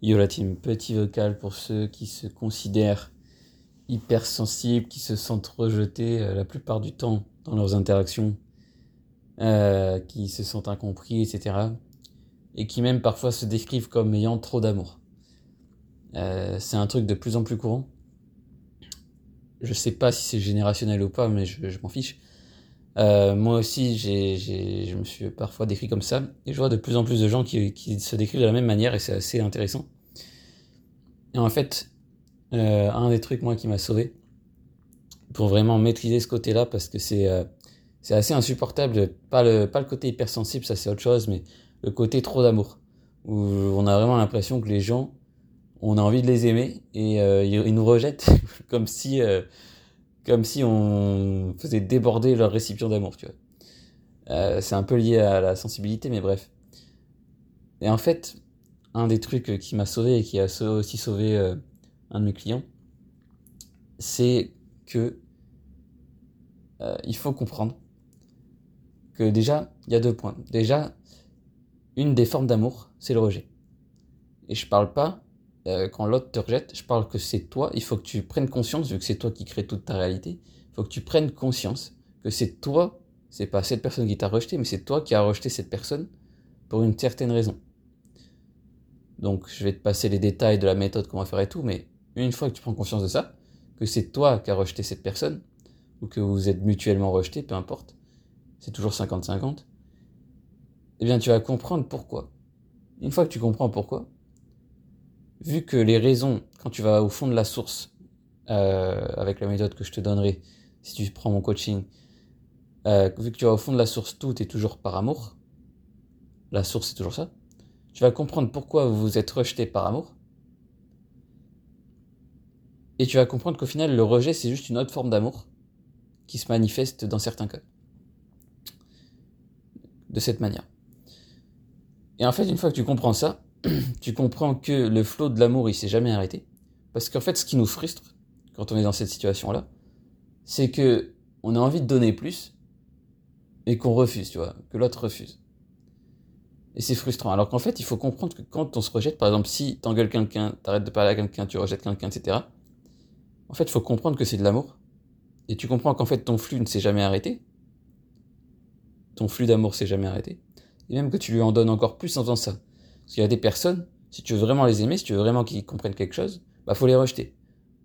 Yo la team, petit vocal pour ceux qui se considèrent hypersensibles, qui se sentent rejetés euh, la plupart du temps dans leurs interactions, euh, qui se sentent incompris, etc. Et qui même parfois se décrivent comme ayant trop d'amour? Euh, c'est un truc de plus en plus courant. Je sais pas si c'est générationnel ou pas, mais je m'en fiche. Euh, moi aussi, je me suis parfois décrit comme ça, et je vois de plus en plus de gens qui, se décrivent de la même manière, et c'est assez intéressant. Et en fait, euh, un des trucs, moi, qui m'a sauvé, pour vraiment maîtriser ce côté-là, parce que c'est, euh, c'est assez insupportable, pas le, pas le côté hypersensible, ça c'est autre chose, mais le côté trop d'amour, où on a vraiment l'impression que les gens, on a envie de les aimer, et ils, nous rejettent, comme si comme si on faisait déborder leur récipient d'amour, tu vois. Euh, c'est un peu lié à la sensibilité, mais bref. Et en fait, un des trucs qui m'a sauvé et qui a aussi sauvé euh, un de mes clients, c'est que euh, il faut comprendre que déjà, il y a deux points. Déjà, une des formes d'amour, c'est le rejet. Et je parle pas euh, quand l'autre te rejette, je parle que c'est toi, il faut que tu prennes conscience, vu que c'est toi qui crée toute ta réalité, il faut que tu prennes conscience que c'est toi, c'est pas cette personne qui t'a rejeté, mais c'est toi qui as rejeté cette personne pour une certaine raison. Donc je vais te passer les détails de la méthode qu'on va faire et tout, mais une fois que tu prends conscience de ça, que c'est toi qui as rejeté cette personne, ou que vous êtes mutuellement rejeté, peu importe, c'est toujours 50-50, eh bien tu vas comprendre pourquoi. Une fois que tu comprends pourquoi, vu que les raisons, quand tu vas au fond de la source, euh, avec la méthode que je te donnerai, si tu prends mon coaching, euh, vu que tu vas au fond de la source, tout est toujours par amour, la source c'est toujours ça, tu vas comprendre pourquoi vous vous êtes rejeté par amour, et tu vas comprendre qu'au final, le rejet, c'est juste une autre forme d'amour qui se manifeste dans certains cas. De cette manière. Et en fait, une fois que tu comprends ça, tu comprends que le flot de l'amour, il s'est jamais arrêté. Parce qu'en fait, ce qui nous frustre, quand on est dans cette situation-là, c'est que on a envie de donner plus, et qu'on refuse, tu vois, que l'autre refuse. Et c'est frustrant. Alors qu'en fait, il faut comprendre que quand on se rejette, par exemple, si t'engueules quelqu'un, t'arrêtes de parler à quelqu'un, tu rejettes quelqu'un, etc. En fait, il faut comprendre que c'est de l'amour. Et tu comprends qu'en fait, ton flux ne s'est jamais arrêté. Ton flux d'amour s'est jamais arrêté. Et même que tu lui en donnes encore plus en faisant ça. Parce qu'il y a des personnes, si tu veux vraiment les aimer, si tu veux vraiment qu'ils comprennent quelque chose, bah faut les rejeter.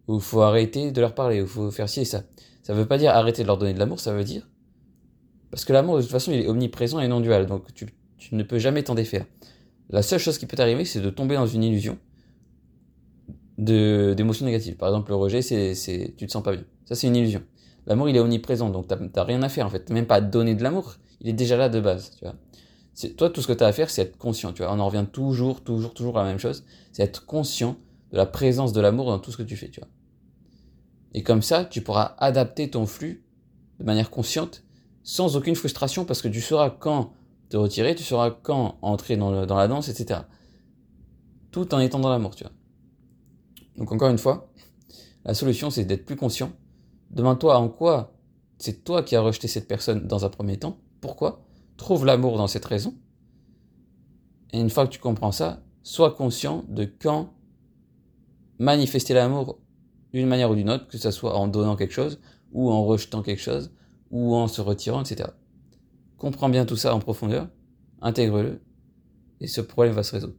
Ou faut arrêter de leur parler, ou faut faire ci et ça. Ça veut pas dire arrêter de leur donner de l'amour, ça veut dire. Parce que l'amour, de toute façon, il est omniprésent et non dual, donc tu, ne peux jamais t'en défaire. La seule chose qui peut t'arriver, c'est de tomber dans une illusion d'émotions négatives. Par exemple, le rejet, c'est, tu te sens pas bien. Ça, c'est une illusion. L'amour, il est omniprésent, donc t'as, rien à faire en fait. Même pas à donner de l'amour. Il est déjà là de base, tu vois toi, tout ce que tu as à faire, c'est être conscient. Tu vois, on en revient toujours, toujours, toujours à la même chose. C'est être conscient de la présence de l'amour dans tout ce que tu fais. Tu vois. Et comme ça, tu pourras adapter ton flux de manière consciente, sans aucune frustration, parce que tu sauras quand te retirer, tu sauras quand entrer dans, la danse, etc. Tout en étant dans l'amour, tu vois. Donc encore une fois, la solution, c'est d'être plus conscient. Demande-toi en quoi c'est toi qui as rejeté cette personne dans un premier temps. Pourquoi? Trouve l'amour dans cette raison. Et une fois que tu comprends ça, sois conscient de quand manifester l'amour d'une manière ou d'une autre, que ce soit en donnant quelque chose, ou en rejetant quelque chose, ou en se retirant, etc. Comprends bien tout ça en profondeur, intègre-le, et ce problème va se résoudre.